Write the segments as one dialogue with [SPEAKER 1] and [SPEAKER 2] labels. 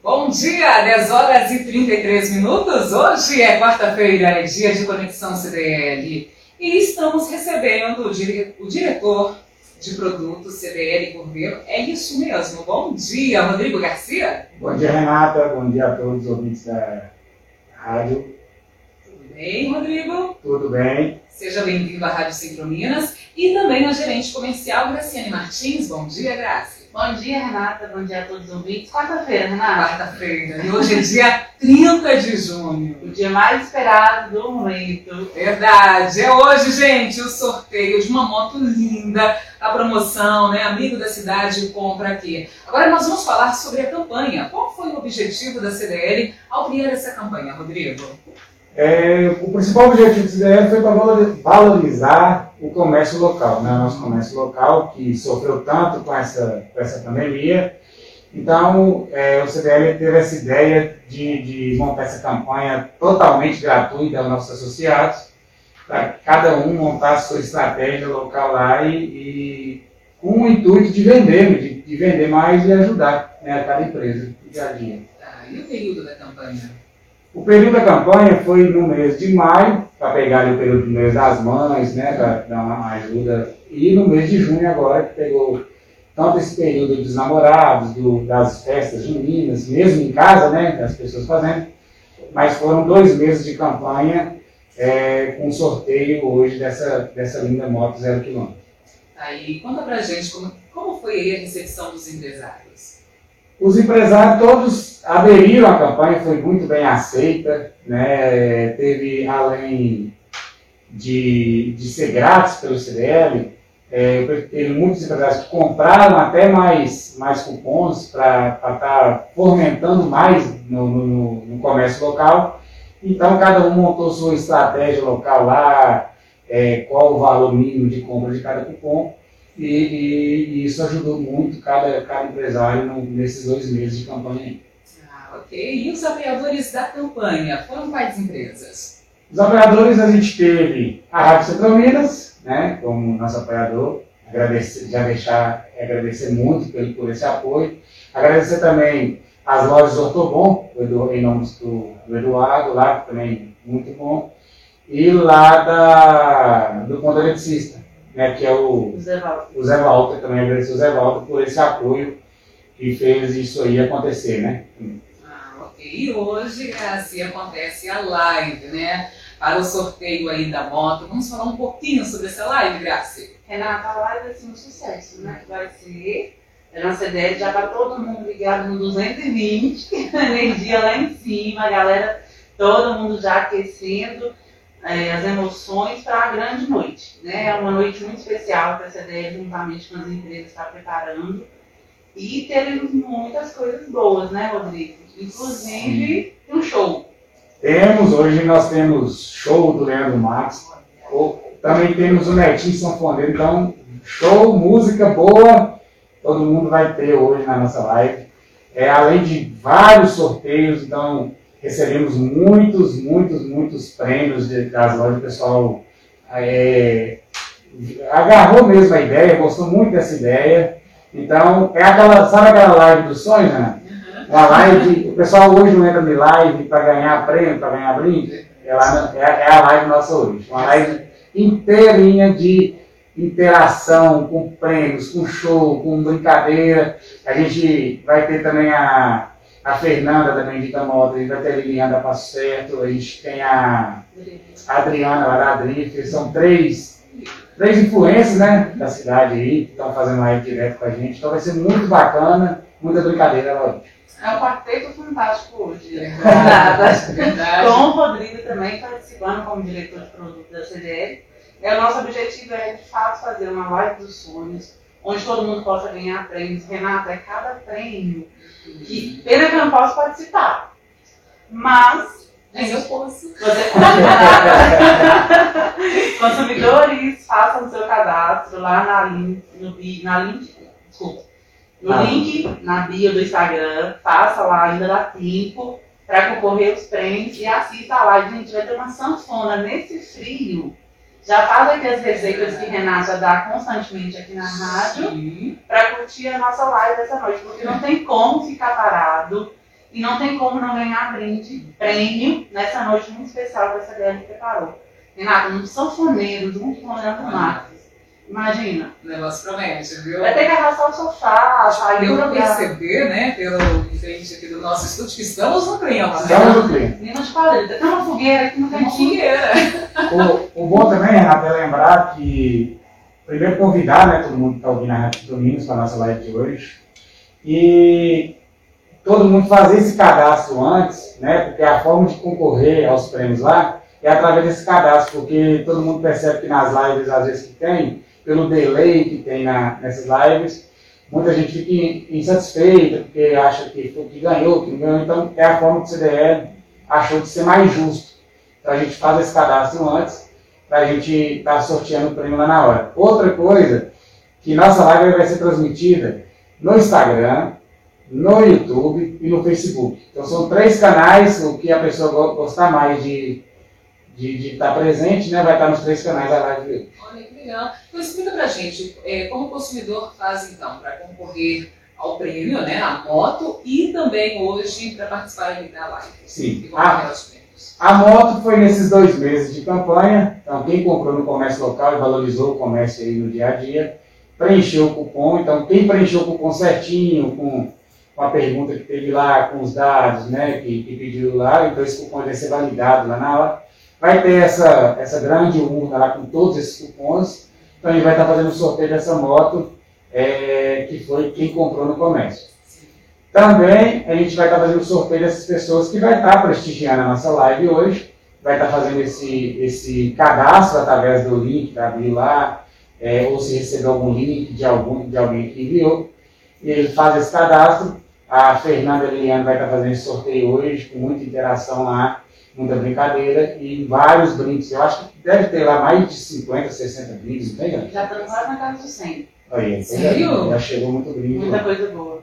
[SPEAKER 1] Bom dia, 10 horas e 33 minutos. Hoje é quarta-feira, é dia de Conexão CDL. E estamos recebendo o, dire... o diretor de produtos CDL Cordeiro. É isso mesmo. Bom dia, Rodrigo Garcia.
[SPEAKER 2] Bom dia, Renata. Bom dia a todos os ouvintes da rádio.
[SPEAKER 1] Tudo bem, Rodrigo?
[SPEAKER 2] Tudo bem.
[SPEAKER 1] Seja bem-vindo à Rádio Centro Minas. E também a gerente comercial Graciane Martins. Bom dia, Graça.
[SPEAKER 3] Bom dia, Renata. Bom dia a todos os ouvintes. Quarta-feira, Renata.
[SPEAKER 1] Quarta-feira. E hoje é dia 30 de junho.
[SPEAKER 3] O dia mais esperado do momento.
[SPEAKER 1] Verdade. É hoje, gente, o sorteio de uma moto linda. A promoção, né? Amigo da cidade, compra aqui. Agora nós vamos falar sobre a campanha. Qual foi o objetivo da CDL ao criar essa campanha, Rodrigo?
[SPEAKER 2] É, o principal objetivo do CDL foi para valorizar o comércio local, né? nosso comércio local, que sofreu tanto com essa, com essa pandemia. Então, é, o CDL teve essa ideia de, de montar essa campanha totalmente gratuita aos nossos associados, para cada um montar a sua estratégia local lá e, e com o intuito de vender, de, de vender mais e ajudar né, cada empresa, dia dia.
[SPEAKER 1] Ah, e o período da campanha?
[SPEAKER 2] O período da campanha foi no mês de maio, para pegar o período do mês das mães, né, para dar uma ajuda, e no mês de junho agora, que pegou tanto esse período dos namorados, do, das festas juninas, mesmo em casa, né, das pessoas fazendo, mas foram dois meses de campanha é, com sorteio hoje dessa, dessa linda moto zero quilômetro.
[SPEAKER 1] Aí, conta pra gente como, como foi a recepção dos empresários.
[SPEAKER 2] Os empresários todos aderiram à campanha, foi muito bem aceita, né? teve, além de, de ser grátis pelo CDL, é, teve muitos empresários que compraram até mais, mais cupons para estar tá fomentando mais no, no, no, comércio local. Então, cada um montou sua estratégia local lá, é, qual o valor mínimo de compra de cada cupom. E, e, e, isso ajudou muito cada, cada empresário nesses dois meses de campanha.
[SPEAKER 1] Ah, ok. E os apoiadores da campanha foram quais empresas?
[SPEAKER 2] Os apoiadores a gente teve a Rádio Central Minas, né, como nosso apoiador. Agradecer, já deixar agradecer muito pelo, por esse apoio. Agradecer também as lojas Ortobon, em nome do, do Eduardo, lá também muito bom. E lá da, do Ponto Eletricista, né, que é o, o Zé. O Zé Walter, também agradecer o Zé Walter por esse apoio que fez isso aí acontecer, né?
[SPEAKER 1] Ah, ok. E hoje, assim, acontece a live, né? Para o sorteio aí da moto. Vamos falar um pouquinho sobre essa live, Graci?
[SPEAKER 3] Renata, a live vai ser um sucesso, né? Vai ser. A nossa ideia já está todo mundo ligado no 220, energia lá em cima, a galera, todo mundo já aquecendo é, as emoções para a grande noite. Né? É uma noite muito especial que a CDE, juntamente com as empresas, está preparando. E teremos muitas coisas boas, né, Rodrigo? Inclusive um show.
[SPEAKER 2] Temos, hoje nós temos show do Leandro Max. Também temos o Netinho Sanfoneiro, então show, música boa, todo mundo vai ter hoje na nossa live. É, além de vários sorteios, então recebemos muitos, muitos, muitos prêmios de, das lojas. O pessoal é, agarrou mesmo a ideia, gostou muito dessa ideia. Então, é aquela, sabe aquela live do sonho, né? Uma live, o pessoal hoje não entra em live para ganhar prêmio, para ganhar brinde. É, lá, é, é a live nossa hoje. Uma live inteirinha de interação, com prêmios, com show, com brincadeira. A gente vai ter também a, a Fernanda também de Moto, a gente vai ter a Liliana da Passo Certo, a gente tem a, Adriana lá da são três, três influências né, da cidade aí, que estão fazendo live direto com a gente, então vai ser muito bacana, muita brincadeira lá
[SPEAKER 3] É um quarteto fantástico hoje. Verdade. Verdade. Com o Rodrigo também participando como diretor de produto da CDL. E o nosso objetivo é, de fato, fazer uma live dos sonhos, onde todo mundo possa ganhar prêmios. Renata, é cada prêmio que pena que eu não posso participar. Mas.
[SPEAKER 1] Mas eu posso.
[SPEAKER 3] Você Consumidores, façam o seu cadastro lá na link, no, na link, desculpa, no ah. link na bio do Instagram, faça lá, ainda dá tempo para concorrer aos prêmios e assista. A gente vai ter uma sanfona nesse frio já faz aqui as receitas que Renata dá constantemente aqui na rádio para curtir a nossa live dessa noite, porque não tem como ficar parado E não tem como não ganhar brinde, prêmio, nessa noite muito especial que essa CDL preparou. Renato, um sanfoneiro junto com o Leandro Marques. Imagina.
[SPEAKER 1] O negócio promete, viu?
[SPEAKER 3] Vai ter que arrastar o sofá, sair
[SPEAKER 1] Deu pra perceber, né, pelo enfeite aqui do nosso estúdio, que estamos no clima, né?
[SPEAKER 2] Estamos no clima.
[SPEAKER 3] De quadrilha. Tem uma fogueira aqui cantinho.
[SPEAKER 1] fogueira.
[SPEAKER 2] O, o bom também, Renato, é lembrar que, primeiro convidar né, todo mundo que está ouvindo a Rádio Domingos para a nossa live de hoje. E todo mundo fazer esse cadastro antes, né? Porque a forma de concorrer aos prêmios lá é através desse cadastro, porque todo mundo percebe que nas lives, às vezes, que tem, pelo delay que tem na, nessas lives, muita gente fica in- insatisfeita, porque acha que foi que ganhou, que não ganhou. Então, é a forma que o CDL achou de ser mais justo. Então, a gente faz esse cadastro antes, para a gente estar sorteando o prêmio lá na hora. Outra coisa, que nossa live vai ser transmitida no Instagram, no YouTube e no Facebook. Então são três canais, o que a pessoa go- gostar mais de de estar presente, né, vai estar nos três canais da live. de hoje.
[SPEAKER 1] Olha que legal. Então explica pra gente, é, como o consumidor faz então para concorrer ao prêmio, né, a moto, e também hoje para participar da live.
[SPEAKER 2] Sim. Ah,
[SPEAKER 1] aos prêmios.
[SPEAKER 2] a moto foi nesses dois meses de campanha, então quem comprou no comércio local e valorizou o comércio aí no dia a dia, preencheu o cupom, então quem preencheu o cupom certinho, com, com a pergunta que teve lá, com os dados, né, que, que pediu lá, então esse cupom vai ser validado lá na hora. Vai ter essa, essa grande urna lá com todos esses cupons, então a gente vai estar fazendo o sorteio dessa moto, é, que foi quem comprou no comércio. Também a gente vai estar fazendo o sorteio dessas pessoas que vai estar prestigiando a nossa live hoje. Vai estar fazendo esse, esse cadastro através do link que abriu lá, é, ou se recebeu algum link de, algum, de alguém que enviou. E ele faz esse cadastro. A Fernanda Liliane vai estar fazendo esse sorteio hoje, com muita interação lá, muita brincadeira e vários brindes. Eu acho que deve ter lá mais de 50, 60 brindes, não tem? Gabi?
[SPEAKER 3] Já estamos quase na casa do 100.
[SPEAKER 2] Aí,
[SPEAKER 1] Sério?
[SPEAKER 2] Já chegou muito brinde lá.
[SPEAKER 3] Muita coisa boa.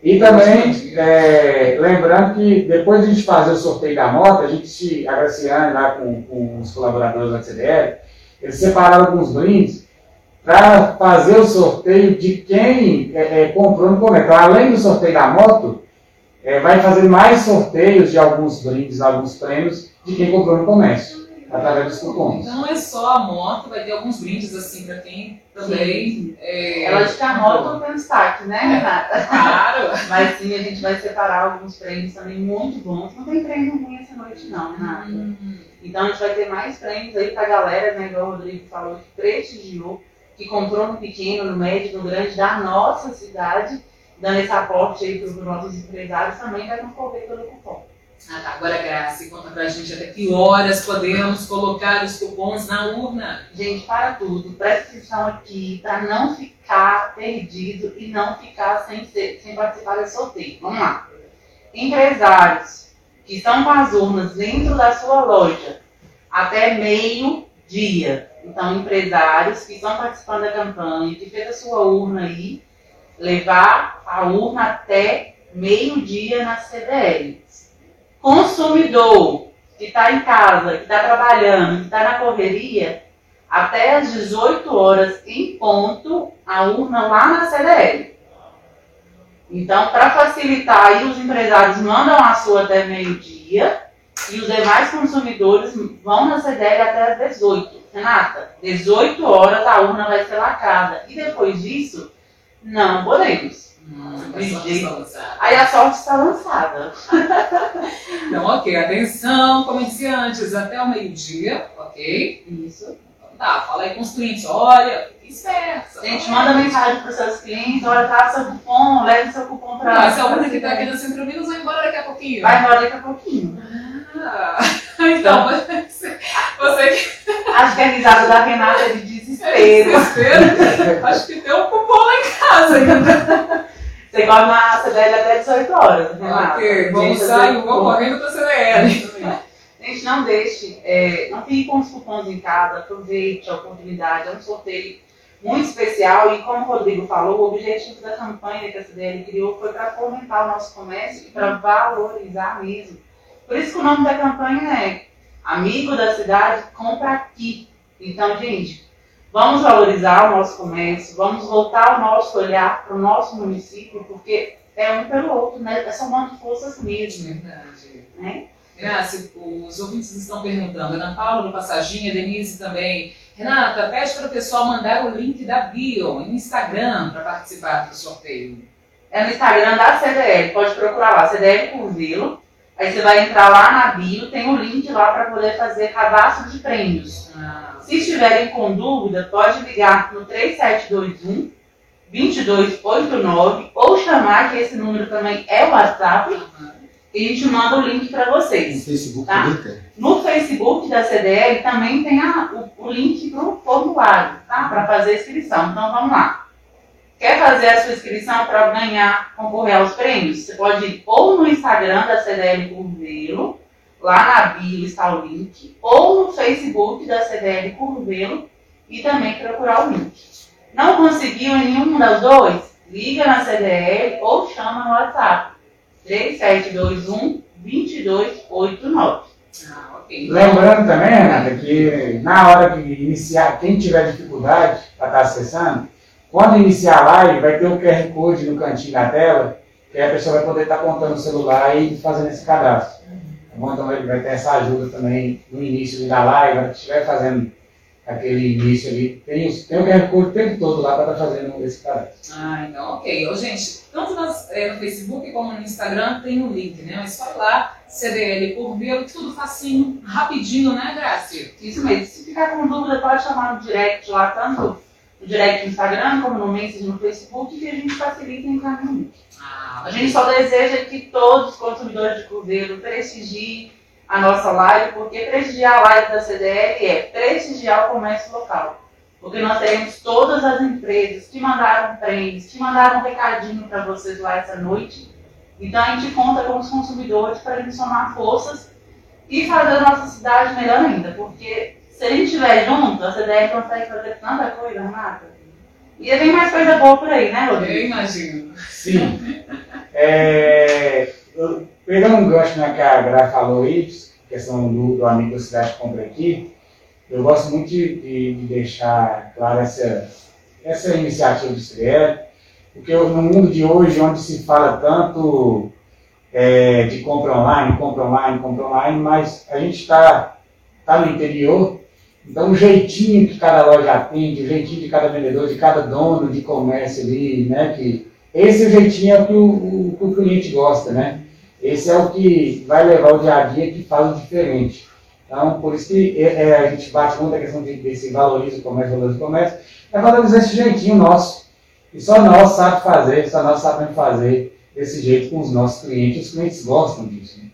[SPEAKER 2] E também, é, lembrando que depois de a gente fazer o sorteio da moto, a gente, a Graciane lá com, com os colaboradores da CDL, eles separaram alguns brindes para fazer o sorteio de quem é, é, comprou no comércio. Então, além do sorteio da moto, é, vai fazer mais sorteios de alguns brindes, alguns prêmios de quem comprou no comércio, através dos cupons.
[SPEAKER 1] Então não é só a moto, vai ter alguns brindes assim para quem também. É,
[SPEAKER 3] Ela de que a moto tem destaque, né, Renata?
[SPEAKER 1] Claro!
[SPEAKER 3] Mas sim, a gente vai separar alguns prêmios também muito bons. Não tem prêmio ruim essa noite, não, Renata.
[SPEAKER 1] Hum,
[SPEAKER 3] Então a gente vai ter mais prêmios aí pra galera, né? Igual o Rodrigo falou, que prestigiou, que comprou no pequeno, no médio, no grande da nossa cidade, dando esse aporte aí para os nossos empresários, também vai concorrer pelo cupom.
[SPEAKER 1] Ah, tá. Agora, Graça, conta pra gente até que horas podemos colocar os cupons na urna.
[SPEAKER 3] Gente, para tudo, presta atenção aqui para não ficar perdido e não ficar sem, ser- sem participar desse sorteio. Vamos lá. Empresários que estão com as urnas dentro da sua loja até meio-dia. Então, empresários que estão participando da campanha, que fez a sua urna aí, levar a urna até meio-dia na CDL. Consumidor que está em casa, que está trabalhando, que está na correria, até às 18 horas em ponto, a urna lá na CDL. Então, para facilitar, aí os empresários mandam a sua até meio-dia e os demais consumidores vão na CDL até às 18. Renata, 18 horas a urna vai ser lacrada. E depois disso, não podemos.
[SPEAKER 1] Hum, só lançado.
[SPEAKER 3] Aí a sorte está lançada.
[SPEAKER 1] Então, ok, atenção, comerciantes, até o meio-dia, ok?
[SPEAKER 3] Isso.
[SPEAKER 1] Tá, fala aí com os clientes, olha, fique esperto.
[SPEAKER 3] Gente, manda mensagem para os seus clientes, olha, tá seu cupom, leve seu cupom para
[SPEAKER 1] essa urna que tá aqui no Centro Minas vai embora daqui a pouquinho.
[SPEAKER 3] Vai embora daqui a pouquinho.
[SPEAKER 1] Ah, então, você, você que
[SPEAKER 3] Acho que a risada da Renata é de
[SPEAKER 1] é
[SPEAKER 3] desespero.
[SPEAKER 1] desespero, acho que tem um cupom lá em casa ainda.
[SPEAKER 3] Você come na CDL até 18 horas, Renata.
[SPEAKER 1] Ok, vamos sair, vou correndo pra CDL.
[SPEAKER 3] Gente, não deixe, é, não fique com os cupons em casa, aproveite a oportunidade, é um sorteio muito especial e como o Rodrigo falou, o objetivo da campanha que a CDL criou foi para fomentar o nosso comércio e para valorizar mesmo. Por isso que o nome da campanha é Amigo da Cidade, compra aqui. Então, gente, vamos valorizar o nosso comércio, vamos voltar o nosso olhar para o nosso município, porque é um pelo outro, né? É somando forças mesmo.
[SPEAKER 1] Verdade.
[SPEAKER 3] Né?
[SPEAKER 1] Graça, os ouvintes estão perguntando. Ana Paula do Passaginha, Denise também. Renata, pede para o pessoal mandar o link da bio no Instagram para participar do sorteio.
[SPEAKER 3] É no Instagram da CDL, pode procurar lá, CDL Curvelo. Aí você vai entrar lá na bio, tem o um link lá para poder fazer cadastro de prêmios. Ah. Se estiverem com dúvida, pode ligar no 3721 2289 ou chamar, que esse número também é o WhatsApp. Uhum e a gente manda o link para vocês.
[SPEAKER 4] No Facebook
[SPEAKER 3] tá? No Facebook da CDL também tem a, o, o, link para o formulário, tá? Para fazer a inscrição. Então vamos lá. Quer fazer a sua inscrição para ganhar, concorrer aos prêmios? Você pode ir ou no Instagram da CDL Curvelo, lá na bio está o link, ou no Facebook da CDL Curvelo e também procurar o link. Não conseguiu em nenhum dos dois? Liga na CDL ou chama no WhatsApp 3721 2289.
[SPEAKER 2] Ah, okay. Lembrando também, Renata, que na hora de iniciar, quem tiver dificuldade para estar tá acessando, quando iniciar a live, vai ter o QR Code no cantinho da tela, que a pessoa vai poder estar tá apontando o celular e fazendo esse cadastro. Tá bom? Então ele vai ter essa ajuda também no início da live, que estiver fazendo aquele início ali. Tem, tem o QR Code o tempo todo lá para estar tá fazendo esse cadastro.
[SPEAKER 1] Ah, então ok. Ô, gente, tanto nas, é, no Facebook como no Instagram tem o um link, né? Mas só lá, CDL Curvelo, tudo facinho, rapidinho, né, Graci?
[SPEAKER 3] Isso mesmo. Se ficar com dúvida, pode chamar no direct lá, tanto no direct no Instagram como no Message no Facebook, que a gente facilita em encaminhamento. Ah, a gente só deseja que todos os consumidores de Curvelo prestigiem a nossa live, porque prestigiar a live da CDL é prestigiar o comércio local. Porque nós teremos todas as empresas que mandaram prêmios, que mandaram um recadinho para vocês lá essa noite. Então a gente conta com os consumidores para eles somar forças e fazer a nossa cidade melhor ainda. Porque se a gente estiver junto, a CDL consegue fazer tanta coisa, Renata. E vem mais coisa boa por aí, né, Rodrigo?
[SPEAKER 1] Eu imagino.
[SPEAKER 2] Sim. É, pegando um gancho na que a Gra falou aí, questão do, do amigo da cidade que compra aqui, eu gosto muito de, de, de deixar clara essa, essa iniciativa do CDL, porque no mundo de hoje, onde se fala tanto é, de compra online, compra online, compra online, mas a gente está tá no interior, então o jeitinho que cada loja atende, o jeitinho de cada vendedor, de cada dono de comércio ali, né, que esse jeitinho é o que o, o, o cliente gosta, né? Esse é o que vai levar o dia a dia que faz o diferente. Então, por isso que é, é, a gente bate muito a questão de, desse valoriza o comércio, valoriza o comércio, é valorizar esse jeitinho nosso. E só nós sabemos fazer, só nós sabemos fazer desse jeito com os nossos clientes. Os clientes gostam disso. Né?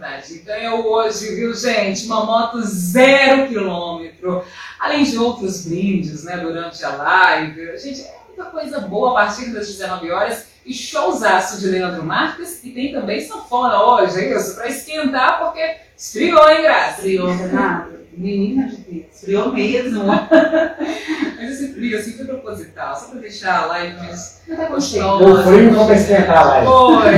[SPEAKER 1] Verdade. Ganhou hoje, viu, gente? Uma moto zero quilômetro. Além de outros brindes, né, durante a live. Gente, é muita coisa boa a partir das 19 horas e showzaço de Leandro Marques e tem também sanfona hoje, é isso? Para esquentar, porque esfriou, hein, Graça?
[SPEAKER 3] Esfriou, Renato. Menina de Deus, esfriou mesmo.
[SPEAKER 1] Mas esse frio assim foi proposital, só para deixar a live mais
[SPEAKER 2] gostosa. O frio foi para esquentar a live.
[SPEAKER 1] Foi.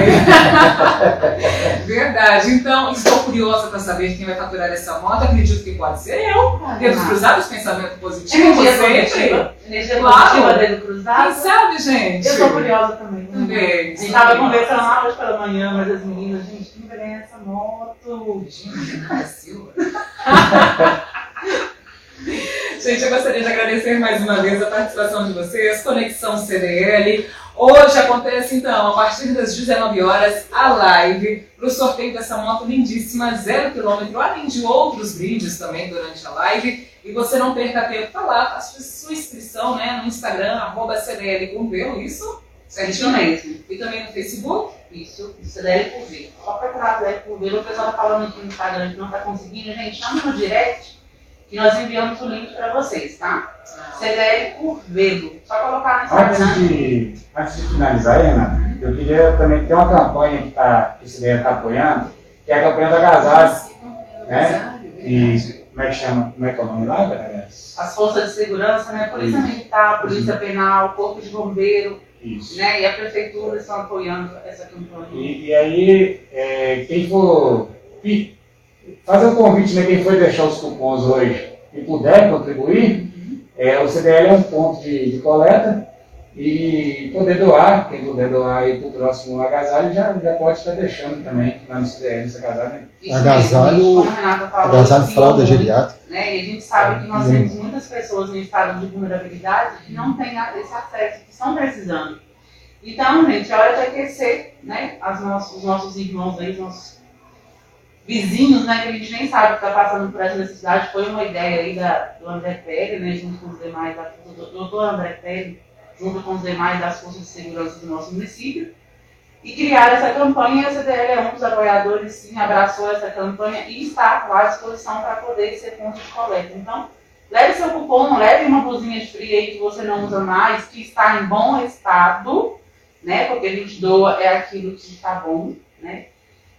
[SPEAKER 1] Verdade. Então, estou curiosa para saber quem vai faturar essa moto. Acredito que pode ser eu. Ah, Dedos cruzados, pensamento positivo.
[SPEAKER 3] Energia positiva. Energia claro. positiva, dedo cruzado.
[SPEAKER 1] Quem sabe, gente?
[SPEAKER 3] Eu estou curiosa também.
[SPEAKER 1] Também.
[SPEAKER 3] A gente estava conversando lá hoje pela manhã, mas as meninas, gente, quem vai ganhar essa moto?
[SPEAKER 1] Gente, Silva. Gente, eu gostaria de agradecer mais uma vez a participação de vocês, Conexão CDL. Hoje acontece então, a partir das 19 horas, a live para o sorteio dessa moto lindíssima, zero quilômetro, além de outros brindes também durante a live. E você não perca tempo, tá lá, faça sua inscrição né, no Instagram, arroba CDL isso?
[SPEAKER 3] Certinho mesmo.
[SPEAKER 1] E também no Facebook?
[SPEAKER 3] Isso, CDL Curvelo. Só procurar CDL Curvelo, o pessoal tá falando aqui no Instagram que não tá conseguindo, gente, chama no direct e nós enviamos o link para vocês, tá? CDL Curvelo. Só colocar no Instagram.
[SPEAKER 2] Antes de, antes de finalizar, Ana, eu queria também ter uma campanha que, tá, que o CDL está apoiando, que é a campanha da Agasalho. Né? E como é que chama? Como é que é o nome lá, galera?
[SPEAKER 3] As forças de segurança, né? Polícia Isso. Militar, Polícia Isso. Penal, Corpo de Bombeiro. Isso. Né? E a prefeitura estão apoiando essa campanha.
[SPEAKER 2] E, e aí, é, quem for fazer um convite, né, quem foi deixar os cupons hoje e puder contribuir, uhum. é, o CDL é um ponto de, de coleta E poder doar, quem puder doar aí para o próximo agasalho já, já pode estar deixando também lá no CDL esse agasalho.
[SPEAKER 4] Agasalho, agasalho fralda geriátrica.
[SPEAKER 3] Né? E a gente sabe que nós temos muitas pessoas em estado de vulnerabilidade que não têm esse acesso, que estão precisando. Então, gente, é hora de aquecer né, as nossos, os nossos irmãos aí, os nossos vizinhos, né, que a gente nem sabe que está passando por essa necessidade. Foi uma ideia aí da, do André Pérez, né, junto com os demais, do doutor André Pérez, junto com os demais das forças de segurança do nosso município. E criar essa campanha, a CDL é um dos apoiadores, sim, abraçou essa campanha e está à disposição para poder ser ponto de coleta. Então, leve seu cupom, leve uma blusinha de frio aí que você não usa mais, que está em bom estado, né? Porque a gente doa é aquilo que está bom, né?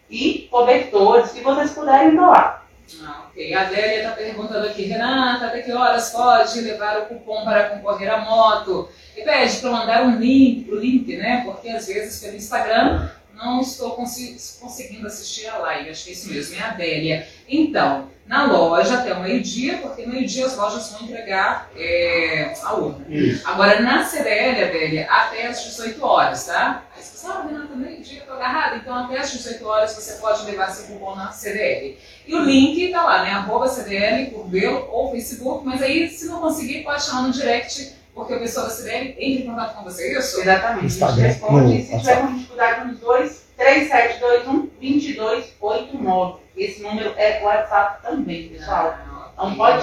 [SPEAKER 3] E cobertores que vocês puderem doar.
[SPEAKER 1] Ah, ok. A Adélia está perguntando aqui, Renata, até que horas pode levar o cupom para concorrer à moto? E pede para mandar um link, o link, né? Porque às vezes pelo Instagram não estou conseguindo assistir a live. Acho que é isso mesmo, é a Adélia. Então, na loja até o meio-dia, porque meio-dia as lojas vão entregar é, a urna. Isso. Agora, na CDL, Adélia, até às 18 horas, tá? Aí você sabe, Renata, meio-dia eu tô agarrada. Então, até às 18 horas você pode levar seu cupom na CDL. E o link tá lá, né? Arroba CDL, por Belo ou Facebook. Mas aí, se não conseguir, pode chamar no direct porque o pessoal da CDL entra em contato com você, é isso?
[SPEAKER 3] Exatamente. Instagram. A gente responde. se tiver com dificuldade nos dois, 3721 2289. Esse número é o WhatsApp também, pessoal. Então pode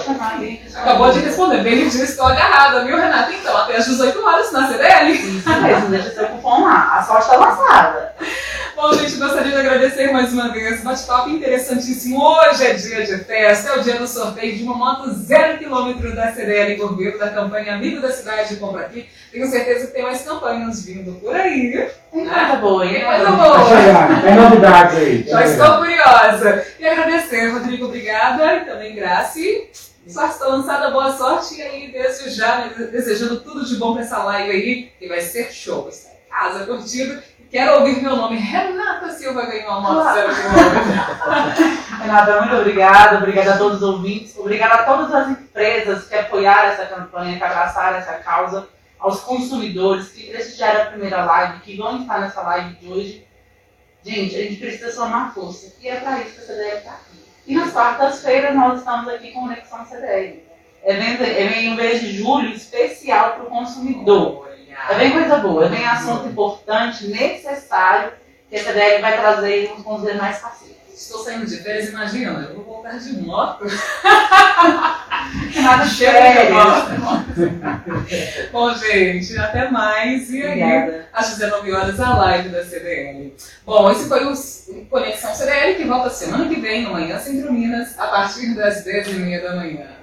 [SPEAKER 3] chamar aí.
[SPEAKER 1] Acabou de responder. Bem disse, estou agarrada, viu, Renata? Então, até às 18 horas na CDL.
[SPEAKER 3] Isso mesmo, deixa seu cupom lá. A sorte está lançada.
[SPEAKER 1] Bom, gente, gostaria de agradecer mais uma vez. Bate-papo interessantíssimo. Hoje é dia de festa, é o dia do sorteio de uma moto zero quilômetro da CDL Corbeiro, da campanha Amigo da Cidade Compra Aqui. Tenho certeza que tem mais campanhas vindo por aí.
[SPEAKER 3] Tem coisa boa, hein?
[SPEAKER 1] Coisa boa.
[SPEAKER 2] Tem novidades aí.
[SPEAKER 1] Já estou curiosa. E agradecer, Rodrigo, obrigada. E também Graci. Sorte está lançada, boa sorte. E aí, desde já, desejando tudo de bom para essa live aí, que vai ser show. Estar em casa, curtido. Quero ouvir meu nome. Renata Silva ganhou a moto
[SPEAKER 3] Renata, muito obrigada. Obrigada a todos os ouvintes. Obrigada a todas as empresas que apoiaram essa campanha, que abraçaram essa causa. Aos consumidores que prestigiaram a primeira live, que vão estar nessa live de hoje. Gente, a gente precisa somar força. E é para isso que a CDL está aqui. E nas quartas-feiras nós estamos aqui com Conexão CDL. Evento, em mês de julho especial para o consumidor. É bem coisa boa, é bem assunto importante, necessário, que a CDL vai trazer com os demais parceiros.
[SPEAKER 1] Estou saindo de férias, imagina, eu vou voltar de moto.
[SPEAKER 3] Nada sério.
[SPEAKER 1] Bom, gente, até mais. E aí, às 19 horas, a live da CDL. Bom, esse foi o Conexão CDL, que volta semana que vem, no Manhã Centro Minas, a partir das 10h30 da manhã.